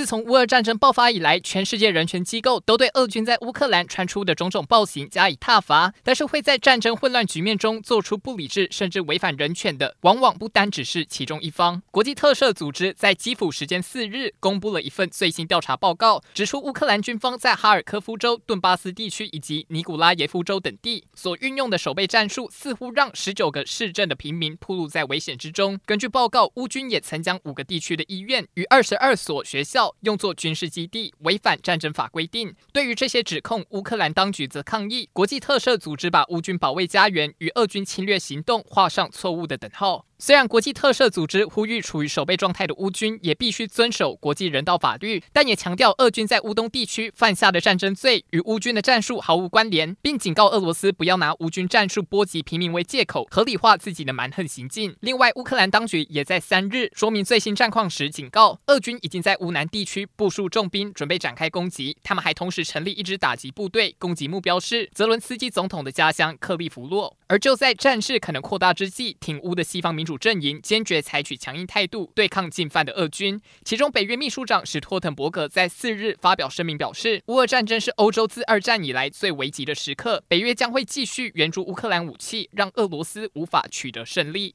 自从乌俄战争爆发以来，全世界人权机构都对俄军在乌克兰传出的种种暴行加以挞伐。但是会在战争混乱局面中做出不理智甚至违反人权的，往往不单只是其中一方。国际特赦组织在基辅时间四日公布了一份最新调查报告，指出乌克兰军方在哈尔科夫州、顿巴斯地区以及尼古拉耶夫州等地所运用的守备战术，似乎让十九个市镇的平民暴露在危险之中。根据报告，乌军也曾将五个地区的医院与二十二所学校。用作军事基地，违反战争法规定。对于这些指控，乌克兰当局则抗议，国际特赦组织把乌军保卫家园与俄军侵略行动画上错误的等号。虽然国际特赦组织呼吁处于守备状态的乌军也必须遵守国际人道法律，但也强调俄军在乌东地区犯下的战争罪与乌军的战术毫无关联，并警告俄罗斯不要拿乌军战术波及平民为借口，合理化自己的蛮横行径。另外，乌克兰当局也在三日说明最新战况时警告，俄军已经在乌南地区部署重兵，准备展开攻击。他们还同时成立一支打击部队，攻击目标是泽伦斯基总统的家乡克利夫洛。而就在战事可能扩大之际，挺乌的西方民主阵营坚决采取强硬态度对抗进犯的俄军。其中，北约秘书长史托滕伯格在四日发表声明表示，乌俄战争是欧洲自二战以来最危急的时刻，北约将会继续援助乌克兰武器，让俄罗斯无法取得胜利。